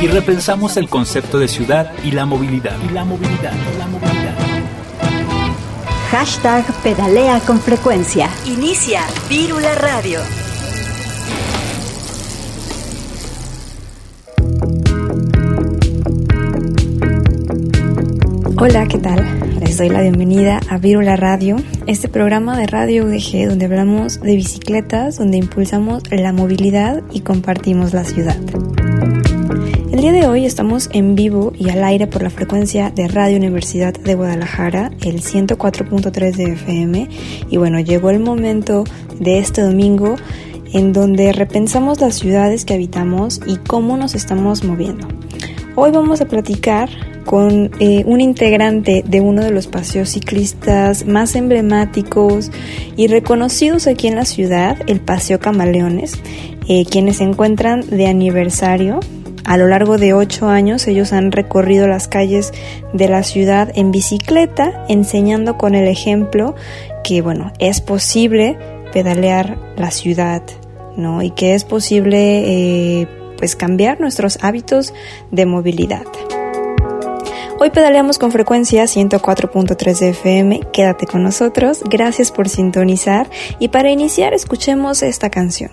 y repensamos el concepto de ciudad y la movilidad. Y la movilidad, la movilidad. Hashtag pedalea con frecuencia. Inicia Vírula Radio. Hola, ¿qué tal? Les doy la bienvenida a Virula Radio, este programa de radio UDG donde hablamos de bicicletas, donde impulsamos la movilidad y compartimos la ciudad. El día de hoy estamos en vivo y al aire por la frecuencia de Radio Universidad de Guadalajara, el 104.3 de FM. Y bueno, llegó el momento de este domingo en donde repensamos las ciudades que habitamos y cómo nos estamos moviendo. Hoy vamos a platicar con eh, un integrante de uno de los paseos ciclistas más emblemáticos y reconocidos aquí en la ciudad, el Paseo Camaleones, eh, quienes se encuentran de aniversario. A lo largo de ocho años ellos han recorrido las calles de la ciudad en bicicleta, enseñando con el ejemplo que, bueno, es posible pedalear la ciudad, ¿no? Y que es posible, eh, pues, cambiar nuestros hábitos de movilidad. Hoy pedaleamos con frecuencia 104.3 de FM. Quédate con nosotros. Gracias por sintonizar. Y para iniciar, escuchemos esta canción.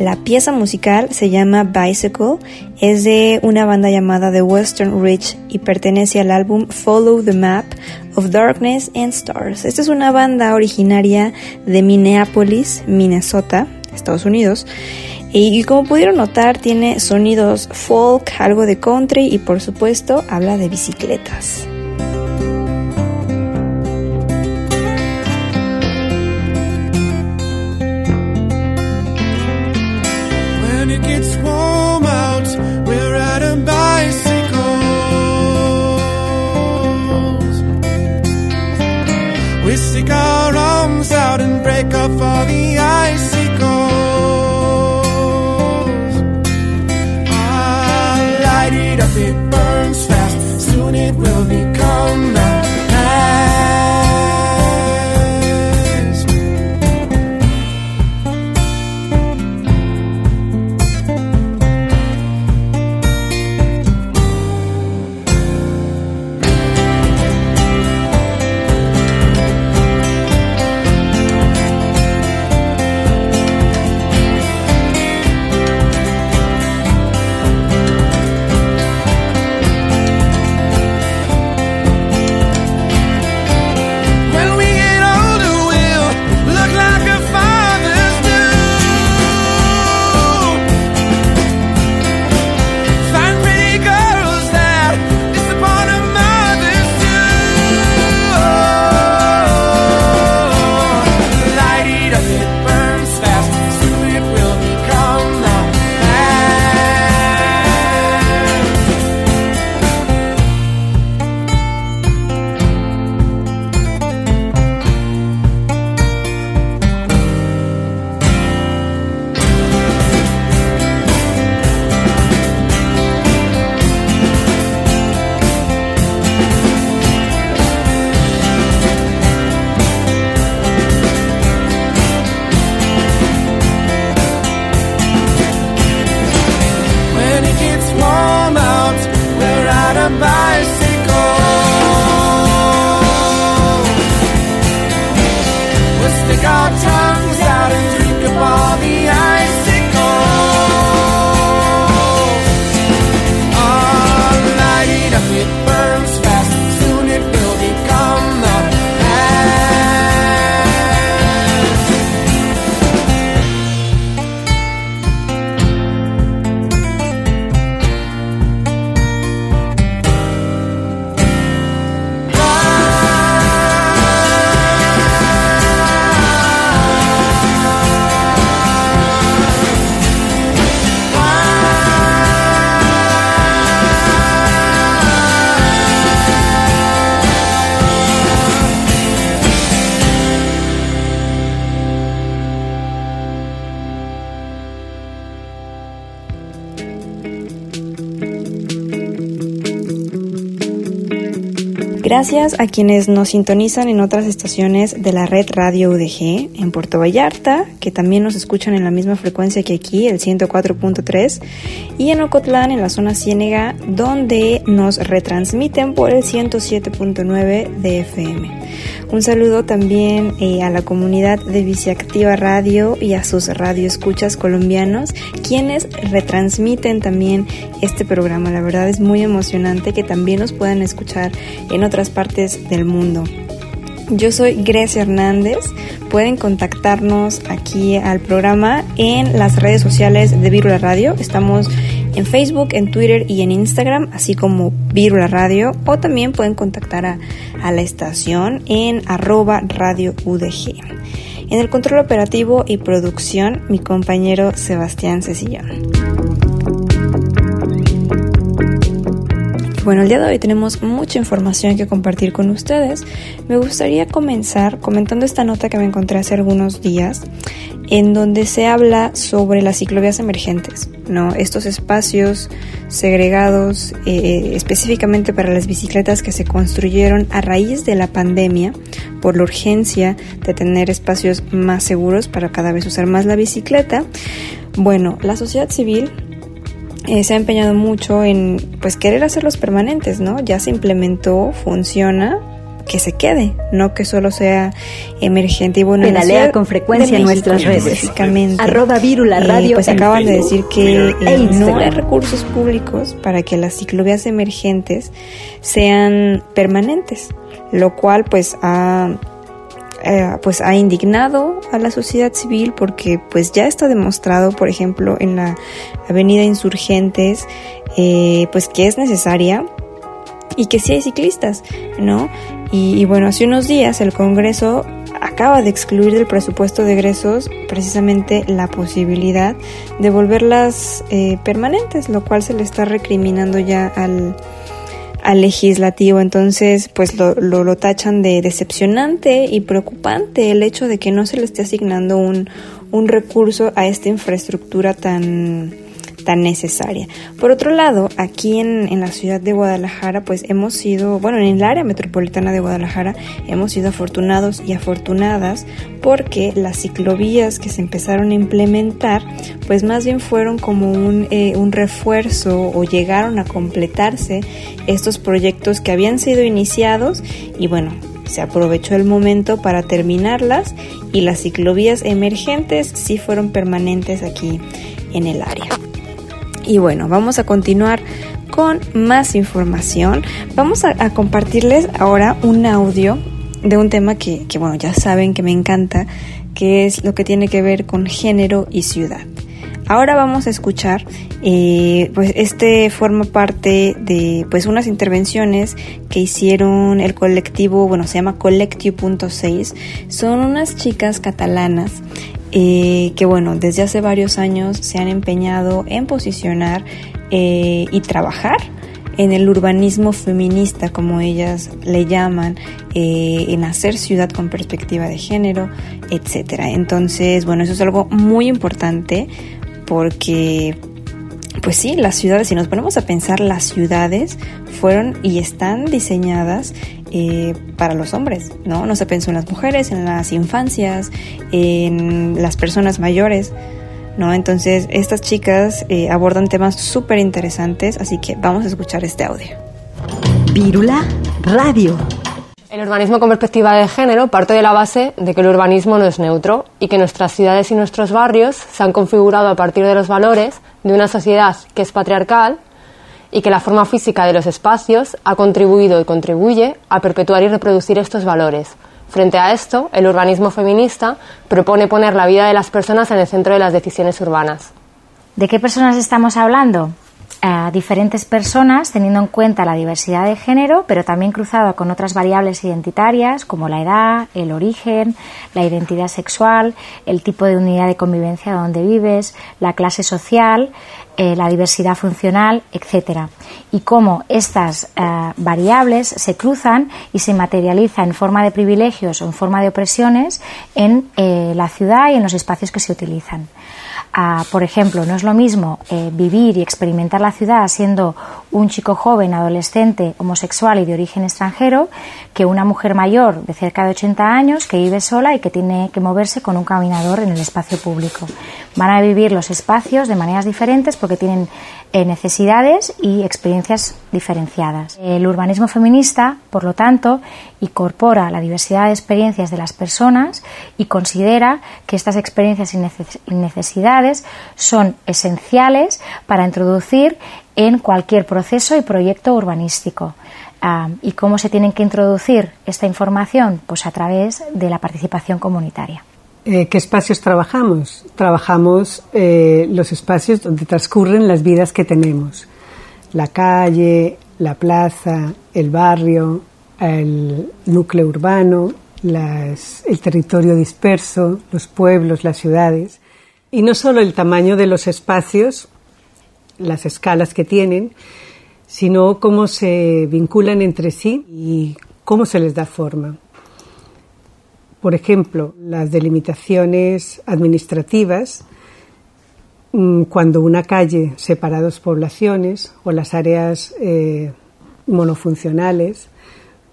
La pieza musical se llama Bicycle, es de una banda llamada The Western Ridge y pertenece al álbum Follow the Map of Darkness and Stars. Esta es una banda originaria de Minneapolis, Minnesota, Estados Unidos. Y, como pudieron notar, tiene sonidos folk, algo de country y por supuesto habla de bicicletas. Out and break off all the Gracias a quienes nos sintonizan en otras estaciones de la red Radio UDG, en Puerto Vallarta, que también nos escuchan en la misma frecuencia que aquí, el 104.3, y en Ocotlán, en la zona Ciénega, donde nos retransmiten por el 107.9 de FM. Un saludo también eh, a la comunidad de Viciactiva Radio y a sus radioescuchas colombianos, quienes retransmiten también este programa. La verdad es muy emocionante que también nos puedan escuchar en otras partes del mundo. Yo soy Grecia Hernández. Pueden contactarnos aquí al programa en las redes sociales de Virula Radio. Estamos en Facebook, en Twitter y en Instagram, así como Virula Radio, o también pueden contactar a, la estación en arroba radio UDG. En el control operativo y producción, mi compañero Sebastián Cecillón. Bueno, el día de hoy tenemos mucha información que compartir con ustedes. Me gustaría comenzar comentando esta nota que me encontré hace algunos días, en donde se habla sobre las ciclovías emergentes, ¿no? Estos espacios segregados eh, específicamente para las bicicletas que se construyeron a raíz de la pandemia por la urgencia de tener espacios más seguros para cada vez usar más la bicicleta. Bueno, la sociedad civil eh, se ha empeñado mucho en pues querer hacerlos permanentes, ¿no? Ya se implementó, funciona, que se quede, no que solo sea emergente. Y bueno, Pedalea con frecuencia en nuestras redes. Arroba Virula eh, Radio. pues acaban de decir que eh, no hay recursos públicos para que las ciclovías emergentes sean permanentes, lo cual pues ha eh, pues ha indignado a la sociedad civil porque pues ya está demostrado por ejemplo en la avenida insurgentes eh, pues que es necesaria y que sí hay ciclistas no y, bueno hace unos días el Congreso acaba de excluir del presupuesto de egresos precisamente la posibilidad de volverlas eh, permanentes lo cual se le está recriminando ya al al legislativo. Entonces, pues lo, lo, lo, tachan de decepcionante y preocupante el hecho de que no se le esté asignando un, un recurso a esta infraestructura tan necesaria. Por otro lado, aquí en, en, la ciudad de Guadalajara, pues hemos sido, bueno, en el área metropolitana de Guadalajara, hemos sido afortunados y afortunadas porque las ciclovías que se empezaron a implementar, pues más bien fueron como un, eh, un refuerzo o llegaron a completarse estos proyectos que habían sido iniciados y bueno, se aprovechó el momento para terminarlas y las ciclovías emergentes sí fueron permanentes aquí en el área. Y bueno, vamos a continuar con más información. Vamos a, compartirles ahora un audio de un tema que, que, bueno, ya saben que me encanta, que es lo que tiene que ver con género y ciudad. Ahora vamos a escuchar, eh, pues este forma parte de pues unas intervenciones que hicieron el colectivo, bueno, se llama Collectio.6, son unas chicas catalanas que bueno, desde hace varios años se han empeñado en posicionar eh, y trabajar en el urbanismo feminista, como ellas le llaman, eh, en hacer ciudad con perspectiva de género, etcétera. Entonces, bueno, eso es algo muy importante porque pues sí, las ciudades, si nos ponemos a pensar, las ciudades fueron y están diseñadas eh, para los hombres, ¿no? No se pensó en las mujeres, en las infancias, en las personas mayores, ¿no? Entonces, estas chicas eh, abordan temas súper interesantes, así que vamos a escuchar este audio. Vírula Radio. El urbanismo con perspectiva de género parte de la base de que el urbanismo no es neutro y que nuestras ciudades y nuestros barrios se han configurado a partir de los valores de una sociedad que es patriarcal y que la forma física de los espacios ha contribuido y contribuye a perpetuar y reproducir estos valores. Frente a esto, el urbanismo feminista propone poner la vida de las personas en el centro de las decisiones urbanas. ¿De qué personas estamos hablando? A diferentes personas teniendo en cuenta la diversidad de género, pero también cruzado con otras variables identitarias como la edad, el origen, la identidad sexual, el tipo de unidad de convivencia donde vives, la clase social, eh, la diversidad funcional, etcétera. Y cómo estas eh, variables se cruzan y se materializan en forma de privilegios o en forma de opresiones en eh, la ciudad y en los espacios que se utilizan. Ah, por ejemplo, no es lo mismo eh, vivir y experimentar la ciudad siendo un chico joven, adolescente, homosexual y de origen extranjero que una mujer mayor de cerca de 80 años que vive sola y que tiene que moverse con un caminador en el espacio público. Van a vivir los espacios de maneras diferentes porque tienen eh, necesidades y experiencias diferenciadas. El urbanismo feminista, por lo tanto, incorpora la diversidad de experiencias de las personas y considera que estas experiencias y necesidades son esenciales para introducir en cualquier proceso y proyecto urbanístico. Ah, ¿Y cómo se tienen que introducir esta información? Pues a través de la participación comunitaria. Eh, ¿Qué espacios trabajamos? Trabajamos eh, los espacios donde transcurren las vidas que tenemos. La calle, la plaza, el barrio, el núcleo urbano, el territorio disperso, los pueblos, las ciudades. Y no solo el tamaño de los espacios, las escalas que tienen, sino cómo se vinculan entre sí y cómo se les da forma. Por ejemplo, las delimitaciones administrativas, mm, cuando una calle separa dos poblaciones o las áreas eh, monofuncionales,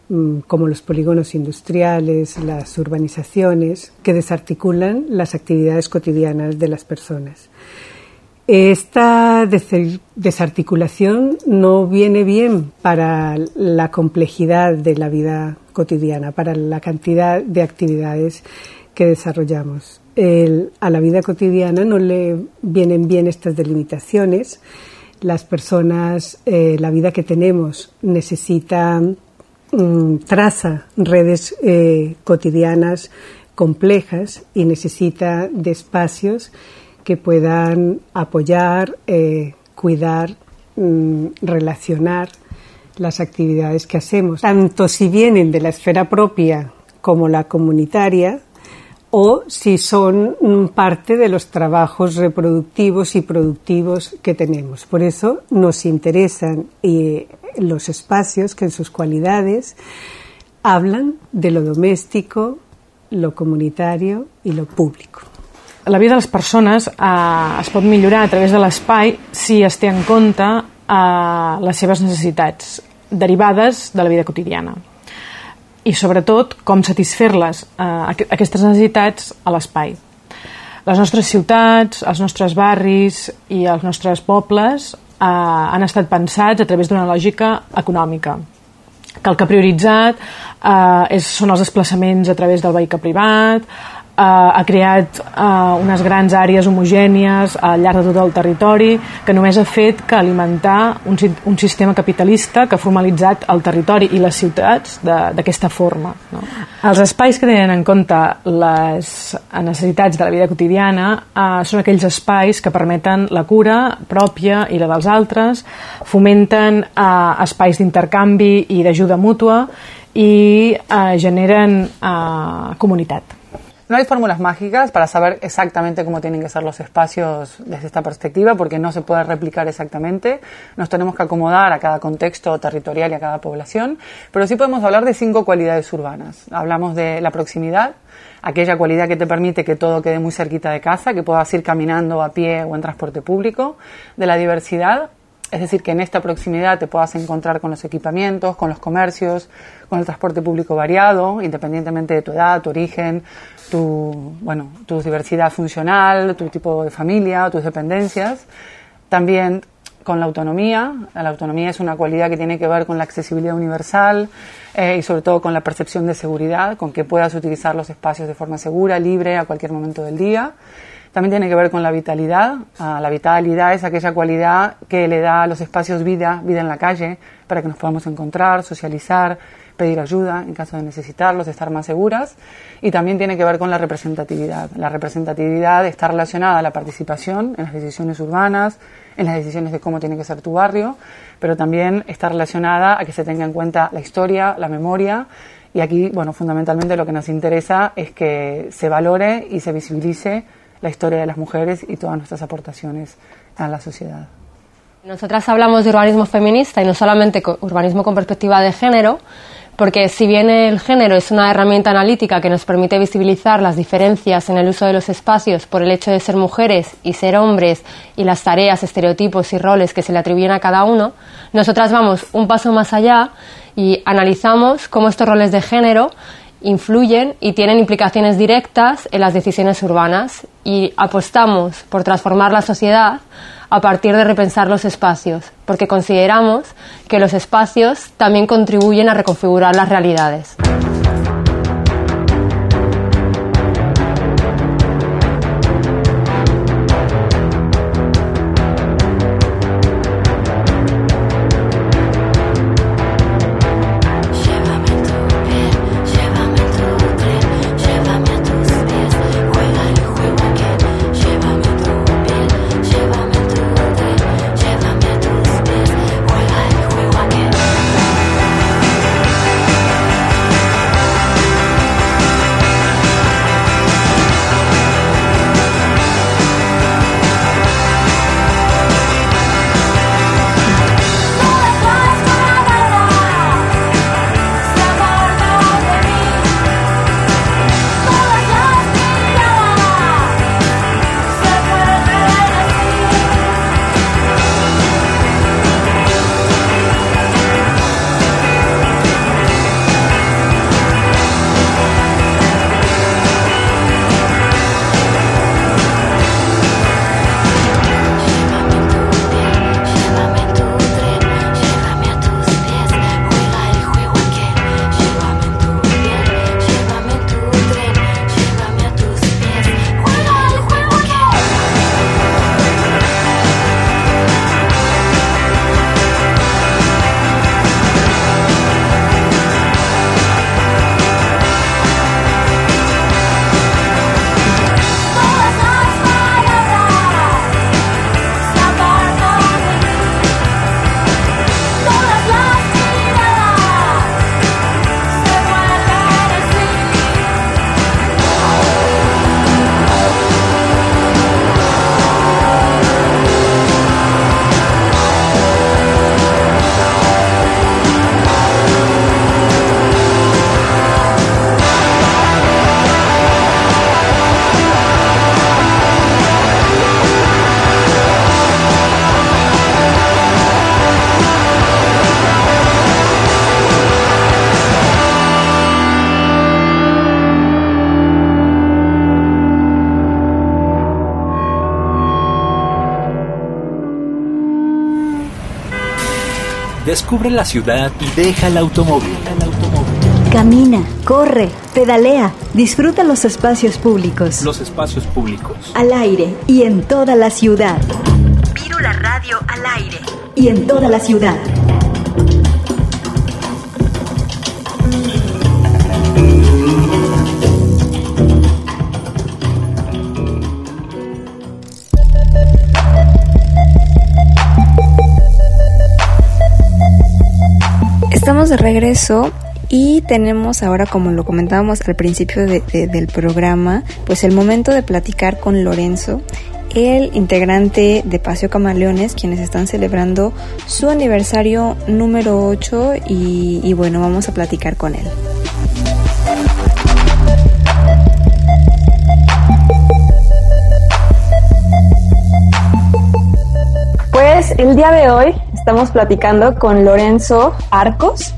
mm, como los polígonos industriales, las urbanizaciones, que desarticulan las actividades cotidianas de las personas. Esta desarticulación no viene bien para la complejidad de la vida cotidiana, para la cantidad de actividades que desarrollamos. a la vida cotidiana no le vienen bien estas delimitaciones. Las personas, eh, la vida que tenemos necesita, mm, traza redes eh, cotidianas complejas y necesita espacios que puedan apoyar, eh, cuidar, mm, relacionar las actividades que hacemos, tanto si vienen de la esfera propia como la comunitaria, o si son mm, parte de los trabajos reproductivos y productivos que tenemos. Por eso nos interesan eh, los espacios que en sus cualidades hablan de lo doméstico, lo comunitario y lo público. La vida de les persones eh, es pot millorar a través de l'espai si es té en compte eh, les seves necessitats derivades de la vida quotidiana. I sobretot com satisfer-les eh, aquestes necessitats a l'espai. Les nostres ciutats, els nostres barris i els nostres pobles eh, han estat pensats a través d'una lògica econòmica. Que el que ha prioritzat eh, és, són els desplaçaments a través del vehicle privat, eh, ha creat eh, unes grans àrees homogènies al llarg de tot el territori que només ha fet que alimentar un, un sistema capitalista que ha formalitzat el territori i les ciutats d'aquesta forma. No? Els espais que tenen en compte les necessitats de la vida quotidiana eh, són aquells espais que permeten la cura pròpia i la dels altres, fomenten eh, espais d'intercanvi i d'ajuda mútua i eh, generen eh, comunitat. No hay fórmulas mágicas para saber exactamente cómo tienen que ser los espacios desde esta perspectiva, porque no se puede replicar exactamente. Nos tenemos que acomodar a cada contexto territorial y a cada población, pero sí podemos hablar de cinco cualidades urbanas. Hablamos de la proximidad, aquella cualidad que te permite que todo quede muy cerquita de casa, que puedas ir caminando a pie o en transporte público, de la diversidad, es decir, que en esta proximidad te puedas encontrar con los equipamientos, con los comercios, con el transporte público variado, independientemente de tu edad, tu origen, tu, bueno, tu diversidad funcional, tu tipo de familia, tus dependencias. También con la autonomía. La autonomía es una cualidad que tiene que ver con la accesibilidad universal eh, y sobre todo con la percepción de seguridad, con que puedas utilizar los espacios de forma segura, libre, a cualquier momento del día. También tiene que ver con la vitalidad. La vitalidad es aquella cualidad que le da a los espacios vida, vida en la calle, para que nos podamos encontrar, socializar, pedir ayuda en caso de necesitarlos, estar más seguras. Y también tiene que ver con la representatividad. La representatividad está relacionada a la participación en las decisiones urbanas, en las decisiones de cómo tiene que ser tu barrio, pero también está relacionada a que se tenga en cuenta la historia, la memoria. Y aquí, bueno, fundamentalmente lo que nos interesa es que se valore y se visibilice la historia de las mujeres y todas nuestras aportaciones a la sociedad. Nosotras hablamos de urbanismo feminista y no solamente urbanismo con perspectiva de género, porque si bien el género es una herramienta analítica que nos permite visibilizar las diferencias en el uso de los espacios por el hecho de ser mujeres y ser hombres y las tareas, estereotipos y roles que se le atribuyen a cada uno, nosotras vamos un paso más allá y analizamos cómo estos roles de género influyen y tienen implicaciones directas en las decisiones urbanas y apostamos por transformar la sociedad a partir de repensar los espacios, porque consideramos que los espacios también contribuyen a reconfigurar las realidades. Descubre la ciudad y deja el automóvil. Camina, corre, pedalea, disfruta los espacios públicos. Los espacios públicos. Al aire y en toda la ciudad. la Radio al aire. Y en toda la ciudad. De regreso y tenemos ahora, como lo comentábamos al principio del programa, pues el momento de platicar con Lorenzo, el integrante de Paseo Camaleones, quienes están celebrando su aniversario número 8 y, y bueno, vamos a platicar con él. Pues el día de hoy estamos platicando con Lorenzo Arcos.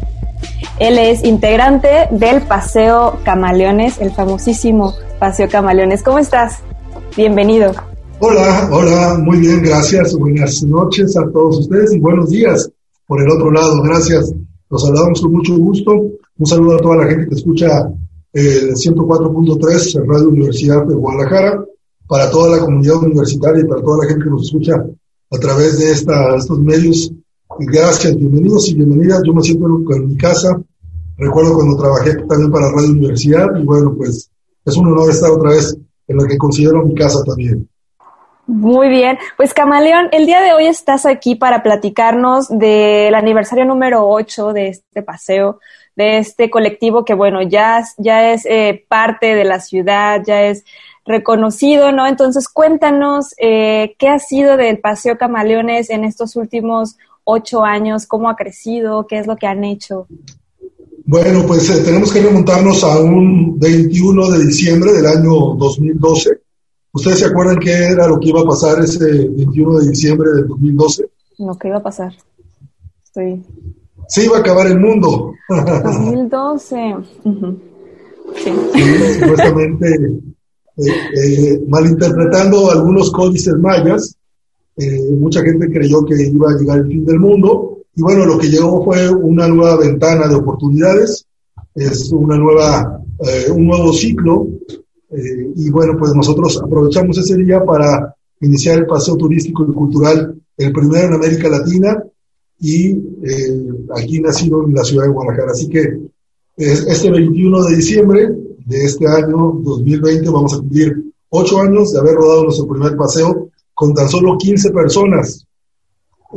Él es integrante del Paseo Camaleones, el famosísimo Paseo Camaleones. ¿Cómo estás? Bienvenido. Hola, hola, muy bien, gracias. Buenas noches a todos ustedes y buenos días por el otro lado. Gracias. Los saludamos con mucho gusto. Un saludo a toda la gente que escucha el 104.3 Radio Universidad de Guadalajara, para toda la comunidad universitaria y para toda la gente que nos escucha a través de esta, estos medios Gracias, bienvenidos y bienvenidas. Yo me siento en, mi casa. Recuerdo cuando trabajé también para Radio Universidad y bueno, pues es un honor estar otra vez en la que considero mi casa también. Muy bien, pues Camaleón, el día de hoy estás aquí para platicarnos del aniversario número 8 de este paseo, de este colectivo que bueno, ya, ya es eh, parte de la ciudad, ya es reconocido, ¿no? Entonces cuéntanos eh, qué ha sido del Paseo Camaleones en estos últimos ocho años, cómo ha crecido, qué es lo que han hecho. Bueno, pues eh, tenemos que remontarnos a un 21 de diciembre del año 2012. ¿Ustedes se acuerdan qué era lo que iba a pasar ese 21 de diciembre del 2012? No, ¿qué iba a pasar? Estoy... Se iba a acabar el mundo. 2012. Sí. supuestamente eh, eh, malinterpretando algunos códices mayas, eh, mucha gente creyó que iba a llegar el fin del mundo y bueno, lo que llegó fue una nueva ventana de oportunidades, es una nueva, un nuevo ciclo y bueno, pues nosotros aprovechamos ese día para iniciar el paseo turístico y cultural, el primero en América Latina y aquí nacido en la ciudad de Guadalajara. Así que este 21 de diciembre de este año 2020 vamos a cumplir ocho años de haber rodado nuestro primer paseo con tan solo 15 personas.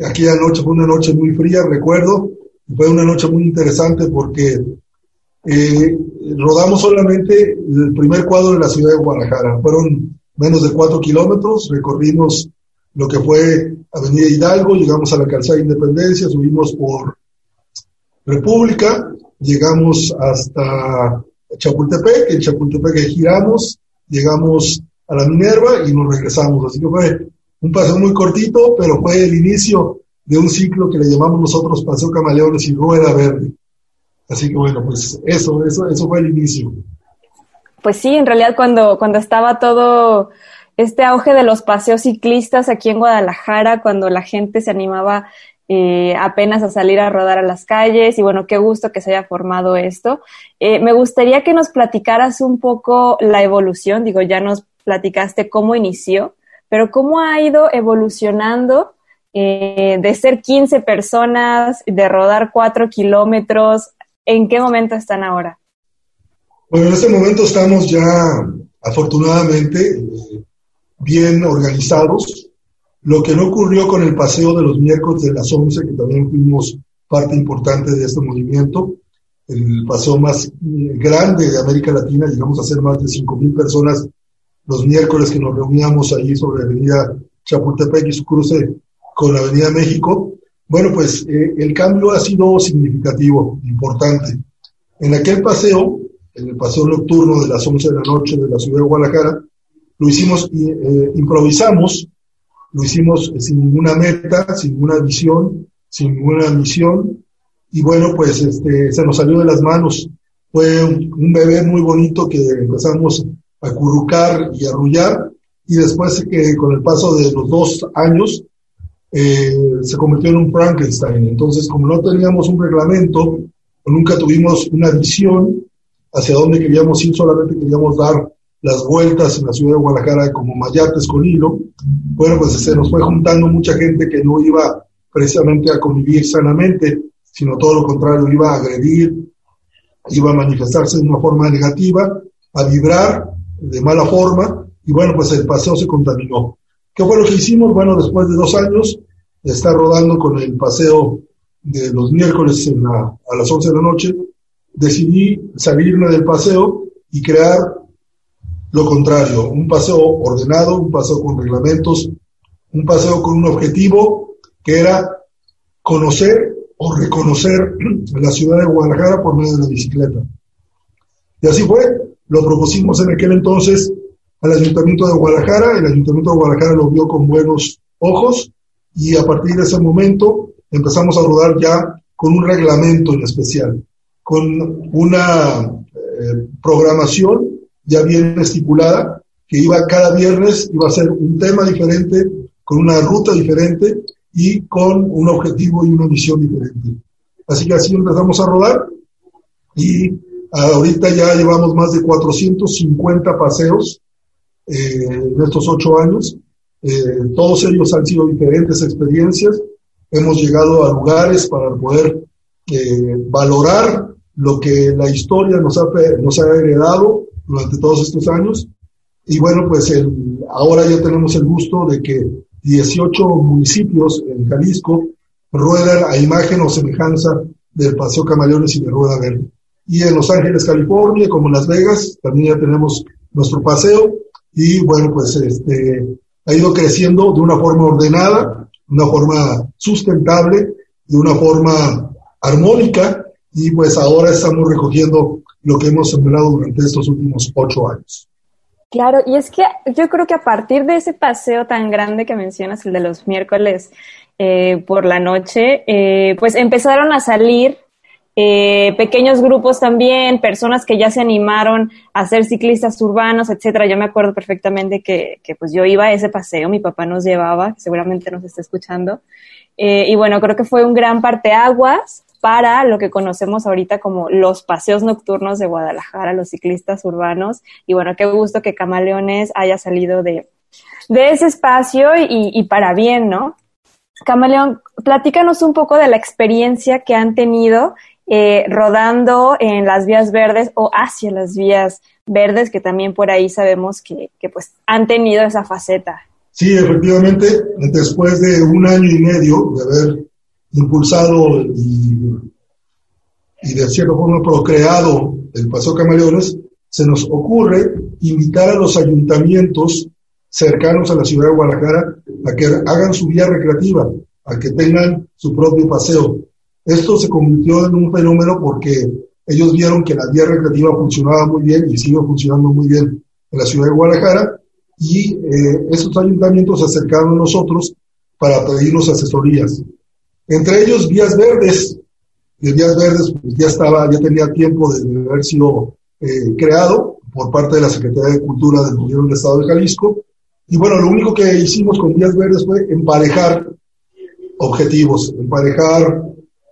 Aquella noche fue una noche muy fría, recuerdo, fue una noche muy interesante porque eh, rodamos solamente el primer cuadro de la ciudad de Guadalajara. Fueron menos de cuatro kilómetros, recorrimos lo que fue Avenida Hidalgo, llegamos a la calzada de Independencia, subimos por República, llegamos hasta Chapultepec, en Chapultepec giramos, llegamos a la Minerva y nos regresamos. Así que fue un paseo muy cortito, pero fue el inicio de un ciclo que le llamamos nosotros Paseo Camaleones y Rueda Verde. Así que bueno, pues eso, eso, eso fue el inicio. Pues sí, en realidad cuando, cuando estaba todo este auge de los paseos ciclistas aquí en Guadalajara, cuando la gente se animaba eh, apenas a salir a rodar a las calles y bueno, qué gusto que se haya formado esto. Eh, me gustaría que nos platicaras un poco la evolución, digo, ya nos platicaste cómo inició, pero cómo ha ido evolucionando eh, de ser 15 personas, de rodar 4 kilómetros, ¿en qué momento están ahora? Bueno, en este momento estamos ya afortunadamente bien organizados, lo que no ocurrió con el paseo de los miércoles de las 11, que también fuimos parte importante de este movimiento, el paseo más grande de América Latina, llegamos a ser más de 5.000 personas los miércoles que nos reuníamos ahí sobre la avenida Chapultepec y su cruce con la avenida México. Bueno, pues eh, el cambio ha sido significativo, importante. En aquel paseo, en el paseo nocturno de las 11 de la noche de la ciudad de Guadalajara, lo hicimos, eh, improvisamos lo hicimos sin ninguna meta, sin ninguna visión, sin ninguna misión, y bueno, pues este, se nos salió de las manos. Fue un, bebé muy bonito que empezamos a currucar y a arrullar, y después que con el paso de los dos años eh, se convirtió en un Frankenstein. Entonces, como no teníamos un reglamento, nunca tuvimos una visión hacia dónde queríamos ir, solamente queríamos dar las vueltas en la ciudad de Guadalajara como mayates con hilo, bueno, pues se nos fue juntando mucha gente que no iba precisamente a convivir sanamente, sino todo lo contrario, iba a agredir, iba a manifestarse de una forma negativa, a vibrar de mala forma, y bueno, pues el paseo se contaminó. ¿Qué fue lo que hicimos? Bueno, después de dos años de estar rodando con el paseo de los miércoles a las 11 de la noche, decidí salirme del paseo y crear lo contrario, un paseo ordenado, un paseo con reglamentos, un paseo con un objetivo que era conocer o reconocer la ciudad de Guadalajara por medio de la bicicleta. Y así fue, lo propusimos en aquel entonces al Ayuntamiento de Guadalajara, el Ayuntamiento de Guadalajara lo vio con buenos ojos y a partir de ese momento empezamos a rodar ya con un reglamento en especial, con una eh, programación ya bien estipulada, que iba cada viernes, iba a ser un tema diferente, con una ruta diferente y con un objetivo y una misión diferente. Así que así empezamos a rodar y ahorita ya llevamos más de 450 paseos eh, en estos ocho años. Eh, todos ellos han sido diferentes experiencias. Hemos llegado a lugares para poder eh, valorar lo que la historia nos ha, nos ha heredado durante todos estos años. Y bueno, pues ahora ya tenemos el gusto de que 18 municipios en Jalisco ruedan a imagen o semejanza del Paseo Camaleones y de Rueda Verde. Y en Los Ángeles, California, como en Las Vegas, también ya tenemos nuestro paseo y bueno, pues este, ha ido creciendo de una forma ordenada, de una forma sustentable, de una forma armónica y pues ahora estamos recogiendo lo que hemos sembrado durante estos últimos ocho años. Claro, y es que yo creo que a partir de ese paseo tan grande que mencionas, el de los miércoles eh, por la noche, eh, pues empezaron a salir eh, pequeños grupos también, personas que ya se animaron a ser ciclistas urbanos, etcétera. Yo me acuerdo perfectamente que, que pues yo iba a ese paseo, mi papá nos llevaba, seguramente nos está escuchando. y bueno, creo que fue un gran parteaguas para lo que conocemos ahorita como los paseos nocturnos de Guadalajara, los ciclistas urbanos. Y bueno, qué gusto que Camaleones haya salido de, de ese espacio y, para bien, ¿no? Camaleón, platícanos un poco de la experiencia que han tenido eh, rodando en las vías verdes o hacia las vías verdes, que también por ahí sabemos que, que pues han tenido esa faceta. Sí, efectivamente, después de un año y medio de haber impulsado y, de cierta forma procreado el Paseo Camaleones, se nos ocurre invitar a los ayuntamientos cercanos a la ciudad de Guadalajara a que hagan su vía recreativa, a que tengan su propio paseo. Esto se convirtió en un fenómeno porque ellos vieron que la vía recreativa funcionaba muy bien y sigue funcionando muy bien en la ciudad de Guadalajara y eh, esos ayuntamientos se acercaron a nosotros para pedirnos asesorías. Entre ellos Vías Verdes. Y Vías Verdes pues, ya estaba, ya tenía tiempo de haber sido eh, creado por parte de la Secretaría de Cultura del Gobierno del Estado de Jalisco. Y bueno, lo único que hicimos con Vías Verdes fue emparejar objetivos, emparejar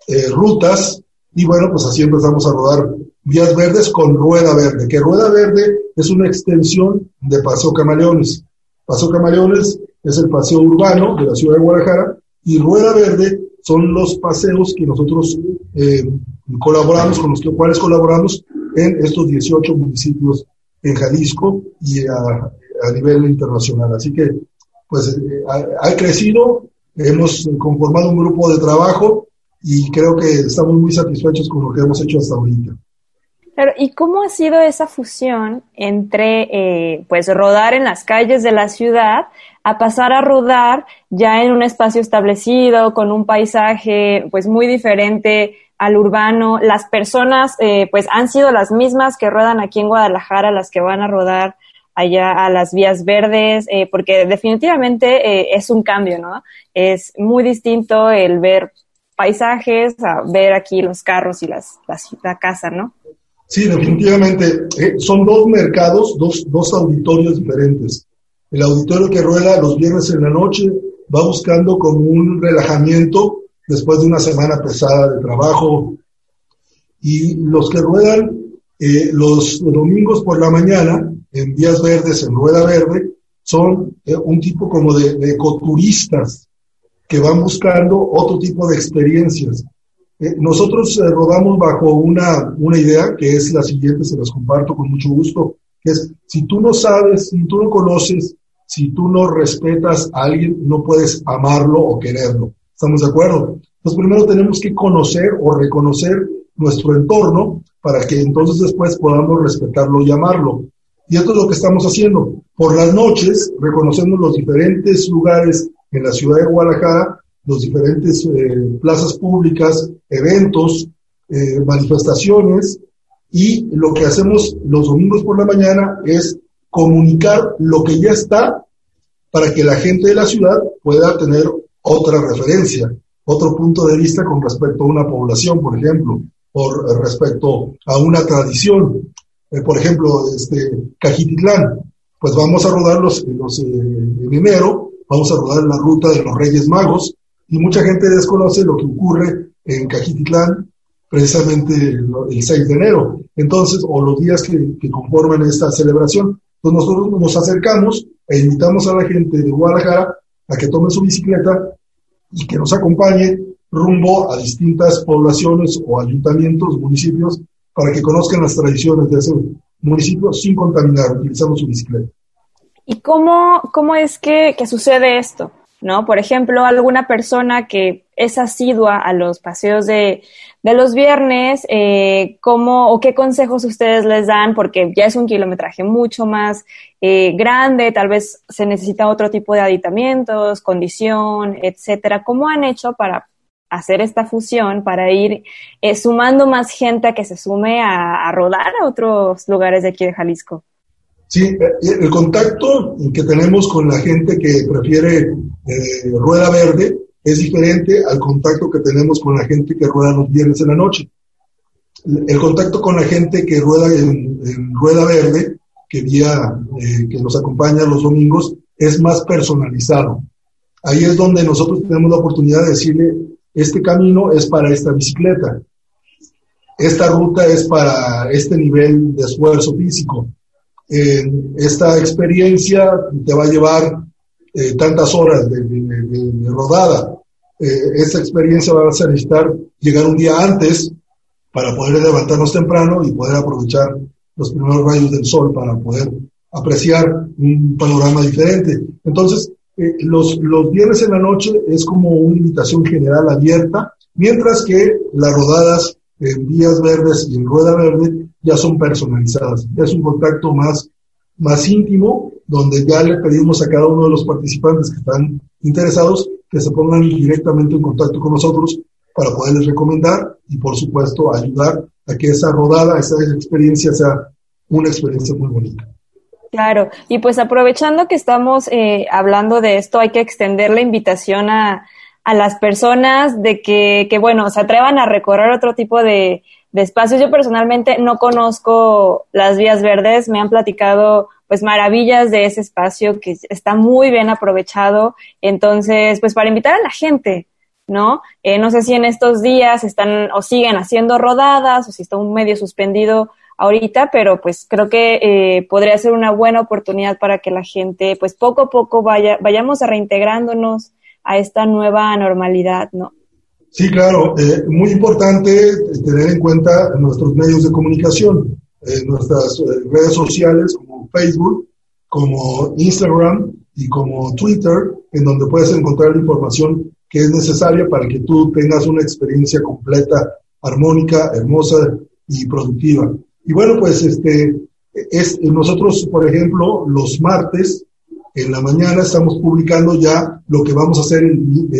eh, rutas y bueno, pues así empezamos a rodar Vías Verdes con Rueda Verde, que Rueda Verde es una extensión de Paseo Camaleones. Paseo Camaleones es el paseo urbano de la ciudad de Guadalajara y Rueda Verde son los paseos que nosotros eh, colaboramos, con los cuales colaboramos en estos 18 municipios en Jalisco y a, nivel internacional. Así que, pues, eh, ha, crecido, hemos conformado un grupo de trabajo y creo que estamos muy satisfechos con lo que hemos hecho hasta ahorita. Pero, ¿y cómo ha sido esa fusión entre, eh, pues, rodar en las calles de la ciudad a pasar a rodar ya en un espacio establecido, con un paisaje pues muy diferente al urbano. Las personas eh, pues han sido las mismas que ruedan aquí en Guadalajara, las que van a rodar allá a las vías verdes, eh, porque definitivamente eh, es un cambio, ¿no? Es muy distinto el ver paisajes a ver aquí los carros y las, la casa, ¿no? Sí, definitivamente. son dos mercados, dos, dos auditorios diferentes. El auditorio que rueda los viernes en la noche va buscando como un relajamiento después de una semana pesada de trabajo. Y los que ruedan eh, los domingos por la mañana en Días Verdes, en Rueda Verde, son eh, un tipo como de, ecoturistas que van buscando otro tipo de experiencias. Eh, nosotros rodamos bajo una, una idea que es la siguiente, se las comparto con mucho gusto, que es, si tú no sabes, si tú no conoces si tú no respetas a alguien, no puedes amarlo o quererlo. ¿Estamos de acuerdo? Entonces, primero tenemos que conocer o reconocer nuestro entorno para que entonces después podamos respetarlo y amarlo. Y esto es lo que estamos haciendo. Por las noches reconocemos los diferentes lugares en la ciudad de Guadalajara, los diferentes eh, plazas públicas, eventos, eh, manifestaciones, y lo que hacemos los domingos por la mañana es comunicar lo que ya está para que la gente de la ciudad pueda tener otra referencia, otro punto de vista con respecto a una población, por ejemplo, por respecto a una tradición. Eh, por ejemplo, este Cajititlán, pues vamos a rodar los, los eh, en enero, vamos a rodar la ruta de los Reyes Magos, y mucha gente desconoce lo que ocurre en Cajititlán precisamente el, 6 de enero. Entonces, o los días que, conforman esta celebración. Entonces nosotros nos acercamos e invitamos a la gente de Guadalajara a que tome su bicicleta y que nos acompañe rumbo a distintas poblaciones o ayuntamientos, municipios, para que conozcan las tradiciones de ese municipio sin contaminar, utilizando su bicicleta. ¿Y cómo, cómo es que sucede esto? ¿No? Por ejemplo, alguna persona que es asidua a los paseos de, de los viernes, eh, ¿cómo o qué consejos ustedes les dan? Porque ya es un kilometraje mucho más eh, grande, tal vez se necesita otro tipo de aditamientos, condición, etcétera. ¿Cómo han hecho para hacer esta fusión para ir eh, sumando más gente a que se sume a, rodar a otros lugares de aquí de Jalisco. Sí, eh, el contacto que tenemos con la gente que prefiere eh, rueda verde es diferente al contacto que tenemos con la gente que rueda los viernes en la noche. El contacto con la gente que rueda en, rueda verde, que, día, que nos acompaña los domingos, es más personalizado. Ahí es donde nosotros tenemos la oportunidad de decirle, este camino es para esta bicicleta, esta ruta es para este nivel de esfuerzo físico, esta experiencia te va a llevar eh, tantas horas de, rodada, eh, experiencia va a necesitar llegar un día antes para poder levantarnos temprano y poder aprovechar los primeros rayos del sol para poder apreciar un panorama diferente. Entonces, eh, los, los viernes en la noche es como una invitación general abierta, mientras que las rodadas en vías verdes y en rueda verde ya son personalizadas. Ya es un contacto más, más íntimo, donde ya le pedimos a cada uno de los participantes que están interesados que se pongan directamente en contacto con nosotros para poderles recomendar y, por supuesto, ayudar a que esa rodada, esa experiencia sea una experiencia muy bonita. Claro, y pues aprovechando que estamos eh, hablando de esto, hay que extender la invitación a, a las personas de que, que, bueno, se atrevan a recorrer otro tipo de, de espacios. Yo personalmente no conozco las vías verdes, me han platicado pues maravillas de ese espacio que está muy bien aprovechado. Entonces, pues para invitar a la gente, ¿no? Eh, no sé si en estos días están o siguen haciendo rodadas o si está un medio suspendido ahorita, pero pues creo que eh, podría ser una buena oportunidad para que la gente, pues poco a poco vaya, vayamos reintegrándonos a esta nueva normalidad, ¿no? Sí, claro, eh, muy importante tener en cuenta nuestros medios de comunicación, eh, nuestras redes sociales como Facebook, como Instagram y como Twitter, en donde puedes encontrar la información que es necesaria para que tú tengas una experiencia completa, armónica, hermosa y productiva. Y bueno, pues este, es, nosotros, por ejemplo, los martes en la mañana estamos publicando ya lo que vamos a hacer el,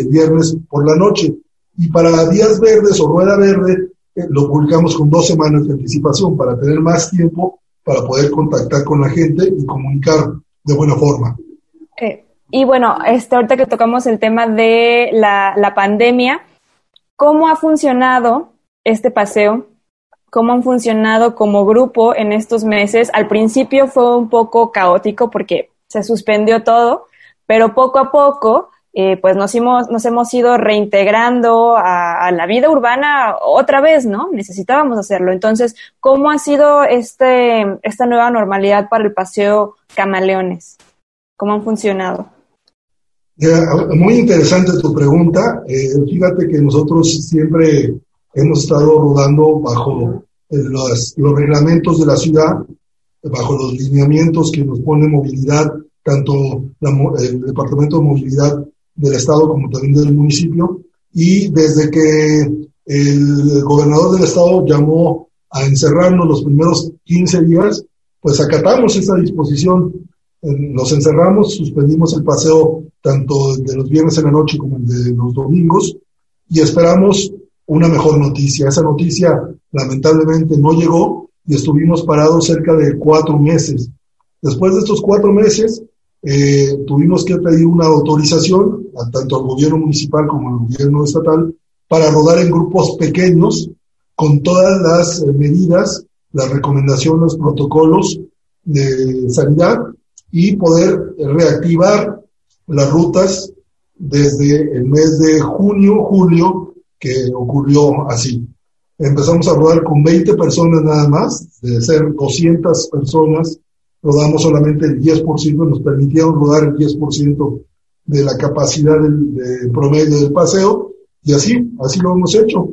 viernes por la noche. Y para días verdes o rueda verde, eh, lo publicamos con dos semanas de anticipación para tener más tiempo para poder contactar con la gente y comunicar de buena forma. Eh, y bueno, este, ahorita que tocamos el tema de la, la pandemia, ¿cómo ha funcionado este paseo cómo han funcionado como grupo en estos meses. Al principio fue un poco caótico porque se suspendió todo, pero poco a poco eh, pues nos hemos, nos hemos ido reintegrando a, la vida urbana otra vez, ¿no? Necesitábamos hacerlo. Entonces, ¿cómo ha sido este, esta nueva normalidad para el paseo Camaleones? ¿Cómo han funcionado? muy interesante tu pregunta. Eh, fíjate que nosotros siempre hemos estado rodando bajo eh, los, reglamentos de la ciudad, bajo los lineamientos que nos pone movilidad, tanto el Departamento de Movilidad del Estado como también del municipio. Y desde que el gobernador del Estado llamó a encerrarnos los primeros 15 días, pues acatamos esa disposición. Nos encerramos, suspendimos el paseo tanto de los viernes en la noche como de los domingos y esperamos una mejor noticia. Esa noticia lamentablemente no llegó y estuvimos parados cerca de cuatro meses. Después de estos cuatro meses, eh, tuvimos que pedir una autorización, tanto al gobierno municipal como al gobierno estatal, para rodar en grupos pequeños con todas las eh, medidas, las recomendaciones, los protocolos de sanidad y poder reactivar las rutas desde el mes de junio, julio que ocurrió así. Empezamos a rodar con 20 personas nada más, de ser 200 personas, rodamos solamente el 10%, nos permitieron rodar el 10% de la capacidad del, promedio del paseo, y así, así lo hemos hecho.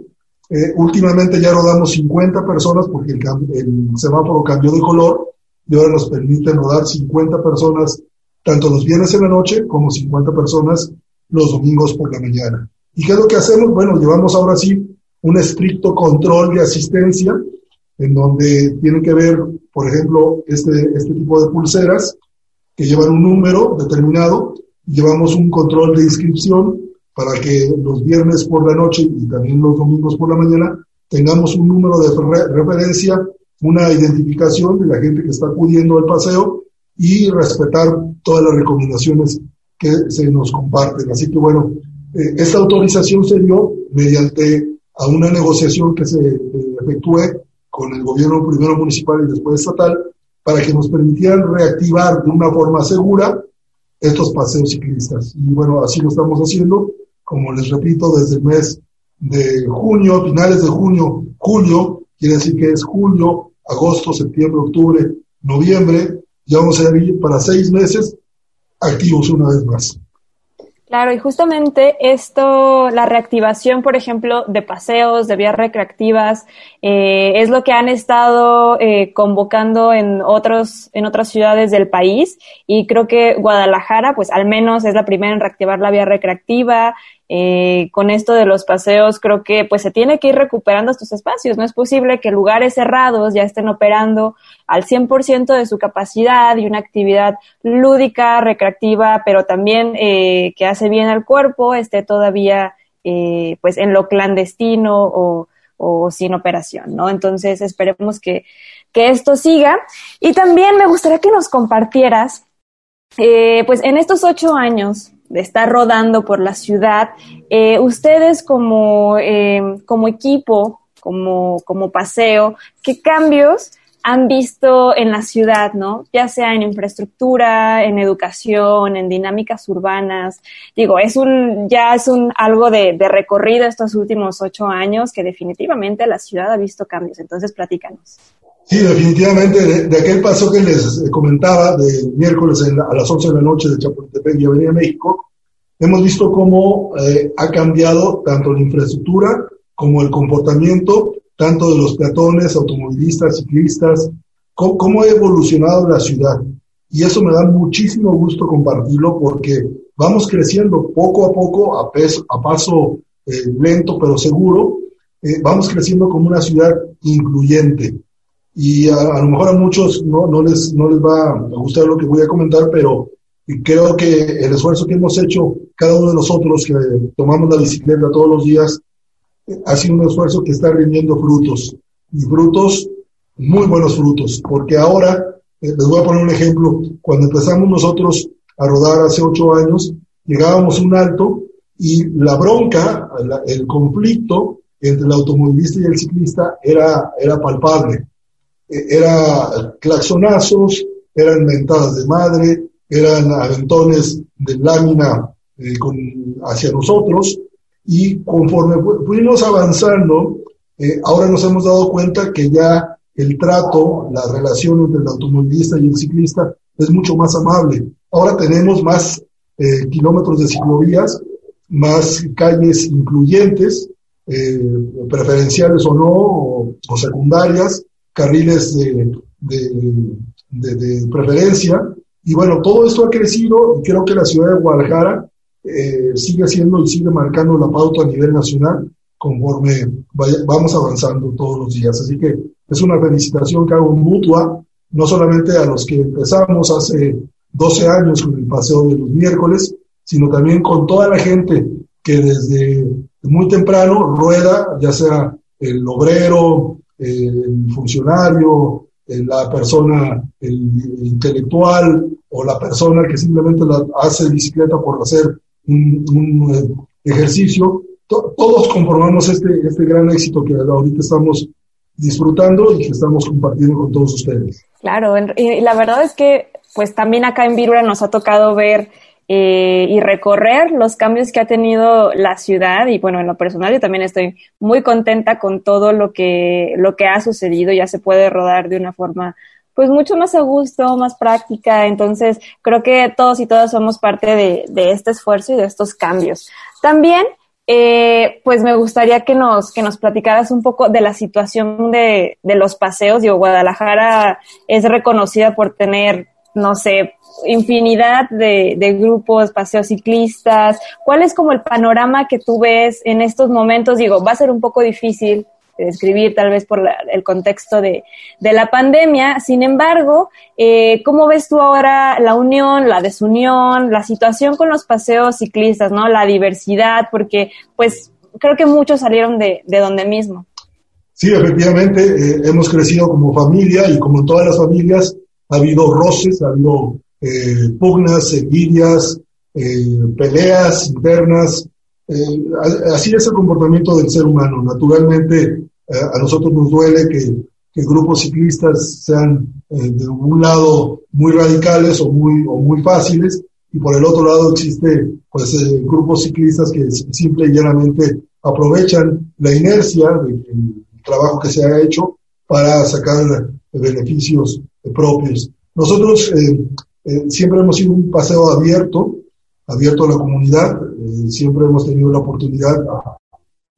Eh, últimamente ya rodamos 50 personas porque el, el, semáforo cambió de color y ahora nos permite rodar 50 personas tanto los viernes en la noche como 50 personas los domingos por la mañana. ¿Y qué es lo que hacemos? Bueno, llevamos ahora sí un estricto control de asistencia, en donde tienen que ver, por ejemplo, este, este tipo de pulseras que llevan un número determinado, llevamos un control de inscripción para que los viernes por la noche y también los domingos por la mañana tengamos un número de referencia, una identificación de la gente que está acudiendo al paseo y respetar todas las recomendaciones que se nos comparten. Así que bueno, eh, esta autorización se dio mediante a una negociación que se eh, efectúe con el gobierno primero municipal y después estatal para que nos permitieran reactivar de una forma segura estos paseos ciclistas. Y bueno, así lo estamos haciendo, como les repito, desde el mes de junio, finales de junio, julio, quiere decir que es julio, agosto, septiembre, octubre, noviembre, ya vamos a ir para seis meses activos una vez más. Claro, y justamente esto, la reactivación, por ejemplo, de paseos, de vías recreativas, eh, es lo que han estado eh, convocando en otros, en otras ciudades del país. Y creo que Guadalajara, pues al menos es la primera en reactivar la vía recreativa. Eh, con esto de los paseos, creo que pues se tiene que ir recuperando estos espacios. No es posible que lugares cerrados ya estén operando al 100% de su capacidad y una actividad lúdica, recreativa, pero también eh, que hace bien al cuerpo, esté todavía eh, pues en lo clandestino o, o, sin operación, ¿no? Entonces esperemos que, que esto siga. Y también me gustaría que nos compartieras, eh, pues en estos ocho años, de estar rodando por la ciudad, eh, ustedes como, eh, como equipo, como, como paseo, ¿qué cambios han visto en la ciudad, ¿no? Ya sea en infraestructura, en educación, en dinámicas urbanas. Digo, es un, ya es un algo de, de recorrido estos últimos ocho años que definitivamente la ciudad ha visto cambios. Entonces, platícanos. Sí, definitivamente, de, aquel paso que les comentaba, de miércoles a las 11 de la noche de Chapultepec y Avenida México, hemos visto cómo eh, ha cambiado tanto la infraestructura como el comportamiento, tanto de los peatones, automovilistas, ciclistas, cómo, ha evolucionado la ciudad. Y eso me da muchísimo gusto compartirlo porque vamos creciendo poco a poco, a, a paso eh, lento pero seguro, eh, vamos creciendo como una ciudad incluyente y a, lo mejor a muchos no, no, les, no les va a gustar lo que voy a comentar, pero creo que el esfuerzo que hemos hecho cada uno de nosotros que tomamos la bicicleta todos los días ha sido un esfuerzo que está rindiendo frutos. Y frutos, muy buenos frutos, porque ahora, eh, les voy a poner un ejemplo, cuando empezamos nosotros a rodar hace ocho años, llegábamos a un alto y la bronca, el conflicto entre el automovilista y el ciclista era, era palpable era claxonazos, eran mentadas de madre, eran aventones de lámina eh, hacia nosotros y conforme fuimos avanzando, eh, ahora nos hemos dado cuenta que ya el trato, la relación entre el automovilista y el ciclista es mucho más amable. Ahora tenemos más eh, kilómetros de ciclovías, más calles incluyentes, preferenciales o no, o secundarias, carriles de, de, preferencia. Y bueno, todo esto ha crecido y creo que la ciudad de Guadalajara eh, sigue haciendo y sigue marcando la pauta a nivel nacional conforme vamos avanzando todos los días. Así que es una felicitación que hago mutua, no solamente a los que empezamos hace 12 años con el paseo de los miércoles, sino también con toda la gente que desde muy temprano rueda, ya sea el obrero, el funcionario, la persona el intelectual o la persona que simplemente la hace bicicleta por hacer un, eh, ejercicio, todos conformamos este, este gran éxito que ahorita estamos disfrutando y que estamos compartiendo con todos ustedes. Claro, y la verdad es que pues también acá en Virula nos ha tocado ver eh, y recorrer los cambios que ha tenido la ciudad y bueno, en lo personal yo también estoy muy contenta con todo lo que, lo que ha sucedido, ya se puede rodar de una forma pues mucho más a gusto, más práctica, entonces creo que todos y todas somos parte de, de este esfuerzo y de estos cambios. También eh, pues me gustaría que nos, que nos platicaras un poco de la situación de, de los paseos. Digo, Guadalajara es reconocida por tener, no sé, infinidad de, de, grupos, paseos ciclistas. ¿Cuál es como el panorama que tú ves en estos momentos? Digo, va a ser un poco difícil describir tal vez por el contexto de, la pandemia. Sin embargo, eh, ¿cómo ves tú ahora la unión, la desunión, la situación con los paseos ciclistas, ¿no? La diversidad, porque pues creo que muchos salieron de, de donde mismo. Sí, efectivamente, eh, hemos crecido como familia y como todas las familias ha habido roces, ha habido eh, pugnas, envidias, eh, peleas internas. así es el comportamiento del ser humano. Naturalmente, a nosotros nos duele que, que grupos ciclistas sean de un lado muy radicales o muy, o muy fáciles y por el otro lado existe pues grupos ciclistas que simple y llanamente aprovechan la inercia del trabajo que se ha hecho para sacar beneficios propios. Nosotros eh, eh, siempre hemos sido un paseo abierto, abierto a la comunidad, eh, siempre hemos tenido la oportunidad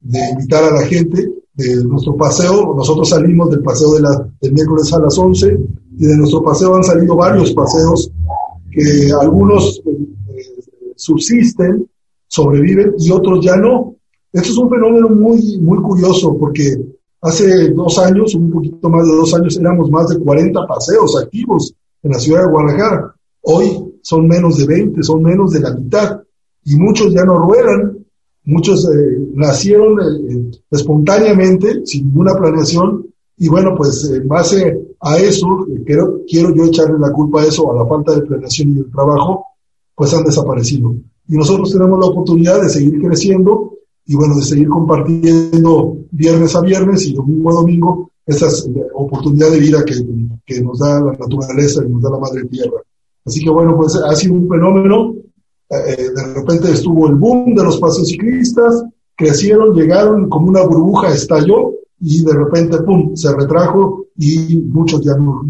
de invitar a la gente de nuestro paseo. Nosotros salimos del paseo de la, del miércoles a las 11 y de nuestro paseo han salido varios paseos que algunos subsisten, sobreviven y otros ya no. Esto es un fenómeno muy, muy curioso porque hace dos años, un poquito más de dos años, éramos más de 40 paseos activos en la ciudad de Guadalajara. Hoy son menos de 20, son menos de la mitad y muchos ya no ruedan, muchos eh, nacieron eh, eh, espontáneamente, sin ninguna planeación y bueno, pues en base a eso, quiero, quiero yo echarle la culpa a eso, a la falta de planeación y de trabajo, pues han desaparecido. Y nosotros tenemos la oportunidad de seguir creciendo y bueno, de seguir compartiendo viernes a viernes y domingo a domingo esas eh, oportunidades de vida que, que nos da la naturaleza y nos da la madre tierra. Así que bueno, pues ha sido un fenómeno. Eh, eh, de repente estuvo el boom de los paseos ciclistas, crecieron, llegaron como una burbuja, estalló y de repente, ¡pum!, se retrajo y muchos ya no.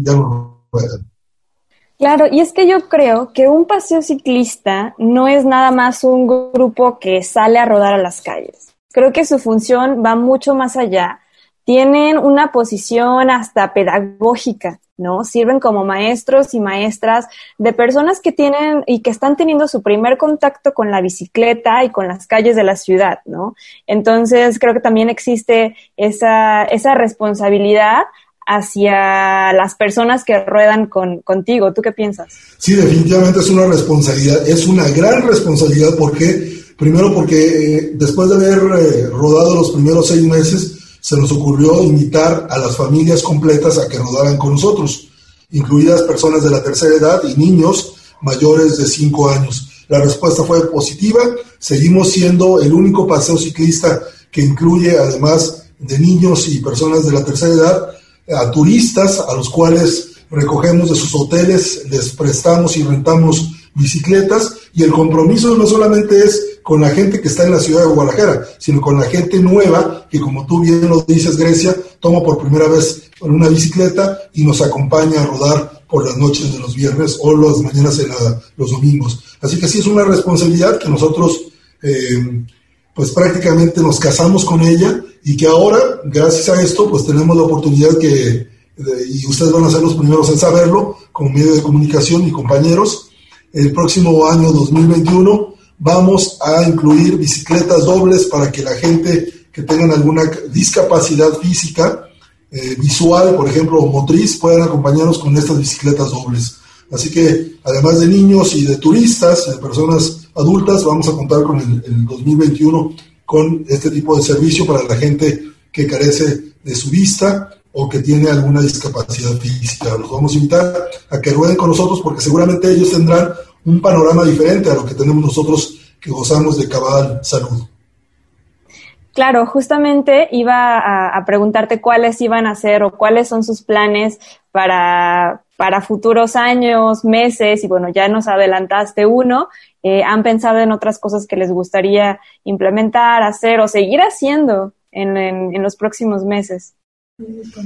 Claro, y es que yo creo que un paseo ciclista no es nada más un grupo que sale a rodar a las calles. Creo que su función va mucho más allá. Tienen una posición hasta pedagógica, ¿no? Sirven como maestros y maestras de personas que tienen y que están teniendo su primer contacto con la bicicleta y con las calles de la ciudad, ¿no? Entonces, creo que también existe esa, esa responsabilidad hacia las personas que ruedan con, contigo. ¿Tú qué piensas? Sí, definitivamente es una responsabilidad, es una gran responsabilidad porque, primero porque eh, después de haber eh, rodado los primeros seis meses, se nos ocurrió invitar a las familias completas a que rodaran con nosotros, incluidas personas de la tercera edad y niños mayores de cinco años. La respuesta fue positiva, seguimos siendo el único paseo ciclista que incluye además de niños y personas de la tercera edad, a turistas a los cuales recogemos de sus hoteles, les prestamos y rentamos bicicletas y el compromiso no solamente es con la gente que está en la ciudad de Guadalajara, sino con la gente nueva que como tú bien lo dices Grecia, toma por primera vez una bicicleta y nos acompaña a rodar por las noches de los viernes o las mañanas en los domingos. Así que sí es una responsabilidad que nosotros eh, pues prácticamente nos casamos con ella y que ahora, gracias a esto, pues tenemos la oportunidad que, y ustedes van a ser los primeros en saberlo, como medio de comunicación y compañeros, el próximo año 2021 vamos a incluir bicicletas dobles para que la gente que tengan alguna discapacidad física, eh, visual, por ejemplo, o motriz, puedan acompañarnos con estas bicicletas dobles. Así que, además de niños y de turistas, de personas adultas, vamos a contar con el, el 2021 con este tipo de servicio para la gente que carece de su vista o que tiene alguna discapacidad física. Los vamos a invitar a que rueden con nosotros porque seguramente ellos tendrán un panorama diferente a lo que tenemos nosotros que gozamos de cabal salud. Claro, justamente iba a, preguntarte cuáles iban a ser o cuáles son sus planes para, para futuros años, meses, y bueno, ya nos adelantaste uno, eh, han pensado en otras cosas que les gustaría implementar, hacer o seguir haciendo en, los próximos meses.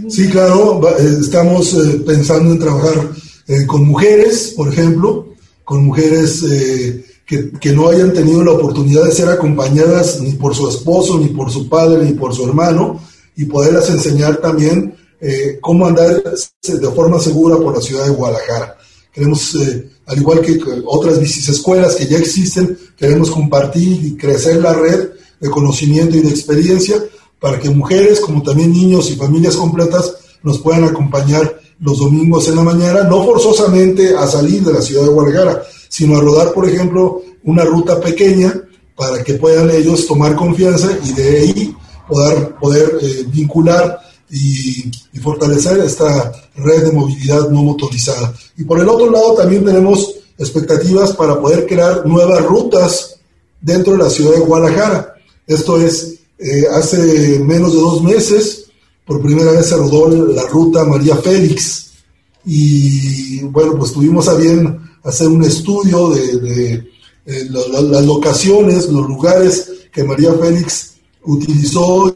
Sí, claro, eh, estamos eh, pensando en trabajar con mujeres, por ejemplo, con mujeres que, no hayan tenido la oportunidad de ser acompañadas ni por su esposo, ni por su padre, ni por su hermano, y poderlas enseñar también cómo andar de forma segura por la ciudad de Guadalajara. Queremos al igual que otras escuelas que ya existen, queremos compartir y crecer la red de conocimiento y de experiencia para que mujeres como también niños y familias completas nos puedan acompañar los domingos en la mañana, no forzosamente a salir de la ciudad de Guadalajara, sino a rodar, por ejemplo, una ruta pequeña para que puedan ellos tomar confianza y de ahí poder, poder eh, vincular y, fortalecer esta red de movilidad no motorizada. Y por el otro lado también tenemos expectativas para poder crear nuevas rutas dentro de la ciudad de Guadalajara. Esto es, eh, hace menos de dos meses, por primera vez se rodó la ruta María Félix y bueno, pues tuvimos a bien hacer un estudio de, eh, las locaciones, los lugares que María Félix utilizó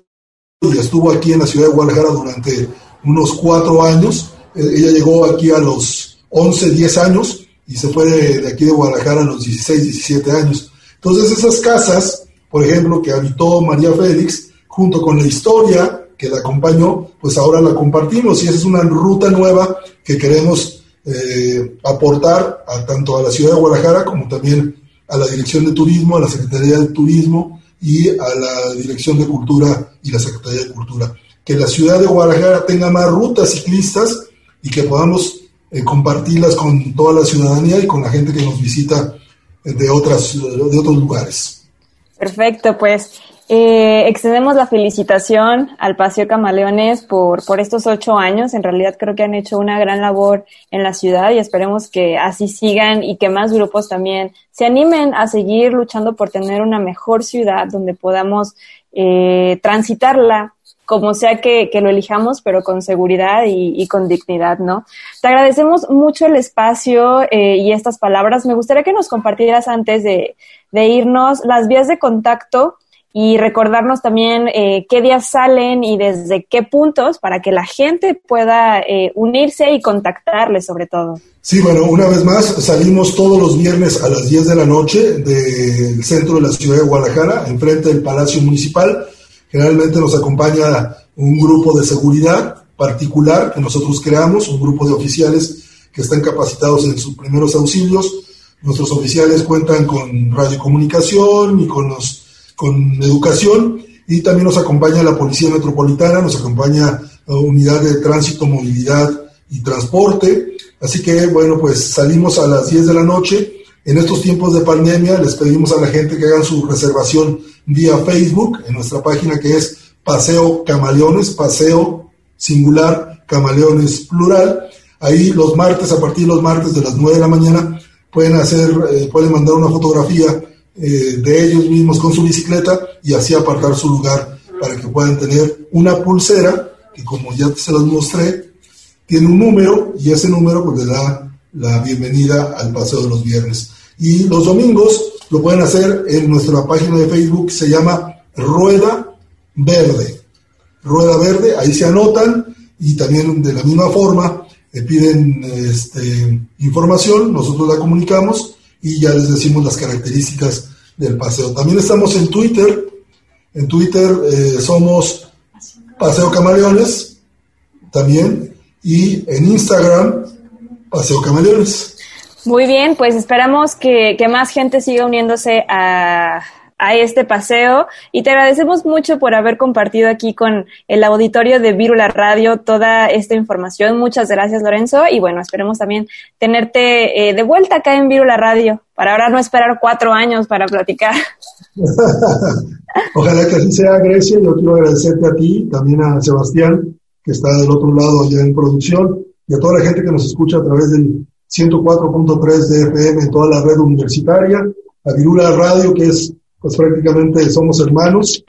estuvo aquí en la ciudad de Guadalajara durante unos cuatro años. Eh, ella llegó aquí a los 11, 10 años y se fue de, aquí de Guadalajara a los 16, 17 años. Entonces esas casas, por ejemplo, que habitó María Félix, junto con la historia que la acompañó, pues ahora la compartimos y esa es una ruta nueva que queremos eh, aportar a, tanto a la ciudad de Guadalajara como también a la Dirección de Turismo, a la Secretaría de Turismo y a la Dirección de Cultura y la Secretaría de Cultura. Que la ciudad de Guadalajara tenga más rutas ciclistas y que podamos eh, compartirlas con toda la ciudadanía y con la gente que nos visita de, otras, de otros lugares. Perfecto, pues eh, extendemos la felicitación al Paseo Camaleones por, por estos ocho años. En realidad creo que han hecho una gran labor en la ciudad y esperemos que así sigan y que más grupos también se animen a seguir luchando por tener una mejor ciudad donde podamos eh, transitarla como sea que, que, lo elijamos, pero con seguridad y, y, con dignidad, ¿no? Te agradecemos mucho el espacio eh, y estas palabras. Me gustaría que nos compartieras antes de, de irnos las vías de contacto y recordarnos también eh, qué días salen y desde qué puntos para que la gente pueda eh, unirse y contactarles sobre todo. Sí, bueno, una vez más, salimos todos los viernes a las 10 de la noche del centro de la ciudad de Guadalajara, enfrente del Palacio Municipal. Generalmente nos acompaña un grupo de seguridad particular que nosotros creamos, un grupo de oficiales que están capacitados en sus primeros auxilios. Nuestros oficiales cuentan con radiocomunicación y con los con educación y también nos acompaña la Policía Metropolitana, nos acompaña la Unidad de Tránsito, Movilidad y Transporte. Así que, bueno, pues salimos a las 10 de la noche. En estos tiempos de pandemia les pedimos a la gente que hagan su reservación vía Facebook en nuestra página que es Paseo Camaleones, Paseo singular, Camaleones plural. Ahí los martes, a partir de los martes de las 9 de la mañana, pueden hacer, eh, pueden mandar una fotografía eh, de ellos mismos con su bicicleta y así apartar su lugar para que puedan tener una pulsera que como ya se los mostré, tiene un número y ese número pues le da la bienvenida al paseo de los viernes. Y los domingos lo pueden hacer en nuestra página de Facebook, se llama Rueda Verde. Rueda Verde, ahí se anotan y también de la misma forma le piden este, información, nosotros la comunicamos y ya les decimos las características del paseo. También estamos en Twitter. En Twitter eh, somos Paseo Camaleones también y en Instagram Paseo Camaleones. Muy bien, pues esperamos que, que más gente siga uniéndose a, a este paseo y te agradecemos mucho por haber compartido aquí con el auditorio de Virula Radio toda esta información. Muchas gracias, Lorenzo. Y bueno, esperemos también tenerte eh, de vuelta acá en Virula Radio para ahora no esperar cuatro años para platicar. Ojalá que así sea, Grecia. Yo quiero agradecerte a ti, también a Sebastián, que está del otro lado allá en producción, y a toda la gente que nos escucha a través del 104.3 de FM en toda la red universitaria, a Virula Radio, que es pues prácticamente somos hermanos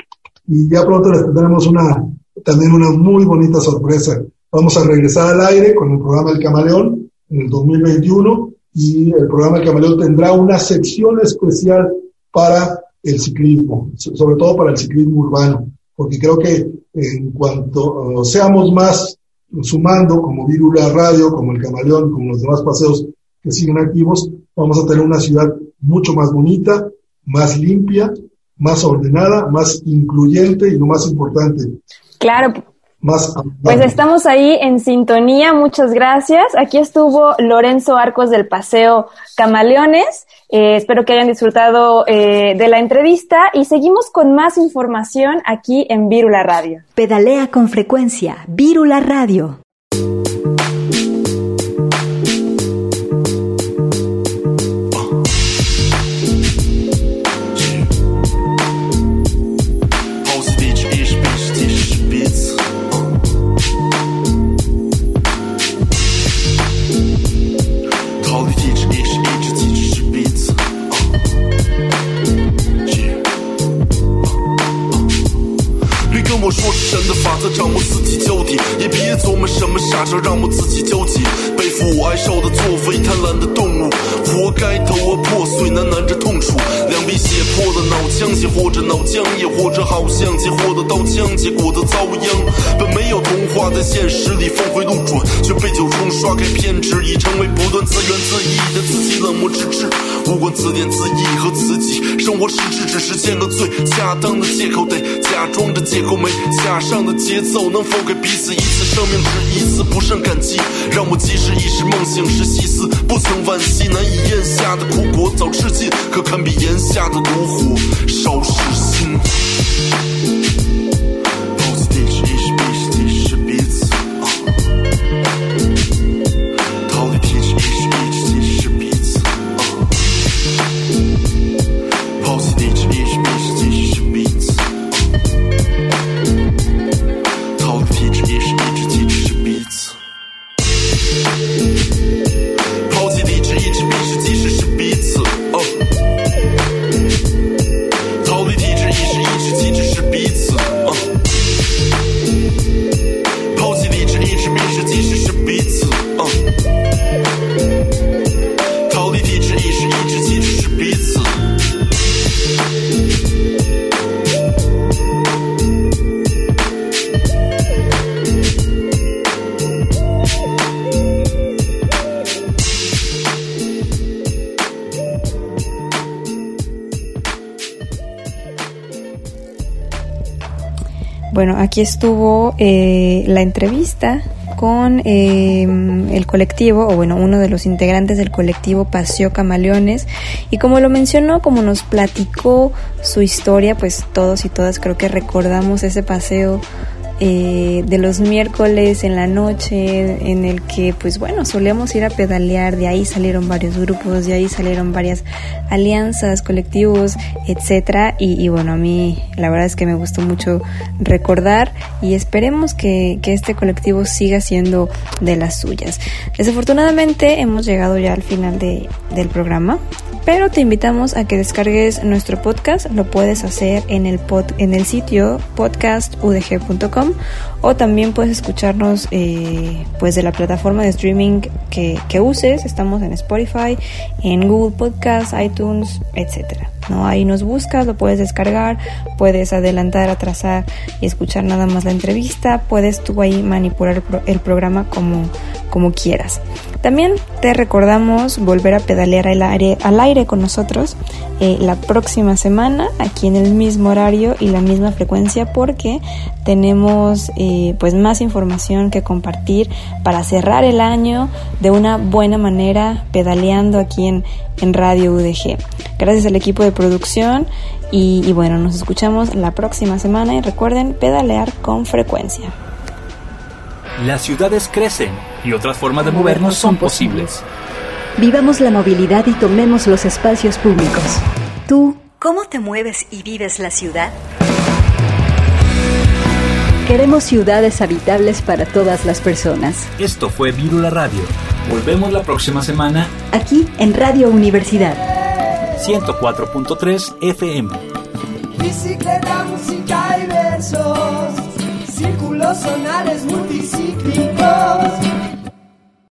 y ya pronto les tendremos una, también una muy bonita sorpresa. Vamos a regresar al aire con el programa El Camaleón en el 2021 y el programa El Camaleón tendrá una sección especial para el ciclismo, sobre todo para el ciclismo urbano, porque creo que en cuanto seamos más sumando, como Virula Radio, como el Camaleón, como los demás paseos que siguen activos, vamos a tener una ciudad mucho más bonita, más limpia, más ordenada, más incluyente y lo más importante. Claro, más Pues estamos ahí en sintonía, muchas gracias. Aquí estuvo Lorenzo Arcos del Paseo Camaleones. Eh, espero que hayan disfrutado eh, de la entrevista y seguimos con más información aquí en Vírula Radio. Pedalea con frecuencia, Vírula Radio. 九重刷开偏执，已成为不断自怨自艾的自己冷漠之至。无关自怜自艾和自己，生活实质只是见个最恰当的借口，得假装着借口没加上的节奏，能否给彼此一次生命值一次不胜感激？让我即使已是梦醒时细思，不曾惋惜，难以咽下的苦果早吃尽，可堪比炎下的炉火烧噬心。Aquí estuvo eh, la entrevista con eh, el colectivo, o bueno, uno de los integrantes del colectivo Paseo Camaleones. Y como lo mencionó, como nos platicó su historia, pues todos y todas creo que recordamos ese paseo eh, de los miércoles en la noche en el que pues bueno solíamos ir a pedalear de ahí salieron varios grupos de ahí salieron varias alianzas colectivos etcétera. Y, bueno a mí la verdad es que me gustó mucho recordar y esperemos que, que este colectivo siga siendo de las suyas. Desafortunadamente hemos llegado ya al final de, del programa pero te invitamos a que descargues nuestro podcast. Lo puedes hacer en el, pod, en el sitio podcastudg.com o también puedes escucharnos eh, pues de la plataforma de streaming que, que, uses. Estamos en Spotify, en Google Podcast, iTunes, etcétera. ¿No? Ahí nos buscas, lo puedes descargar, puedes adelantar, atrasar y escuchar nada más la entrevista. Puedes tú ahí manipular el programa como, como quieras. También te recordamos volver a pedalear al aire, al aire con nosotros eh, la próxima semana, aquí en el mismo horario y la misma frecuencia, porque tenemos eh, pues más información que compartir para cerrar el año de una buena manera, pedaleando aquí en, en Radio UDG. Gracias al equipo de producción y, y bueno, nos escuchamos la próxima semana y recuerden pedalear con frecuencia. Las ciudades crecen y otras formas de movernos son posibles. Vivamos la movilidad y tomemos los espacios públicos. ¿Tú cómo te mueves y vives la ciudad? Queremos ciudades habitables para todas las personas. Esto fue Virula Radio. Volvemos la próxima semana aquí en Radio Universidad 104.3 FM. Bicicleta, música y versos, círculos sonares multicíclicos.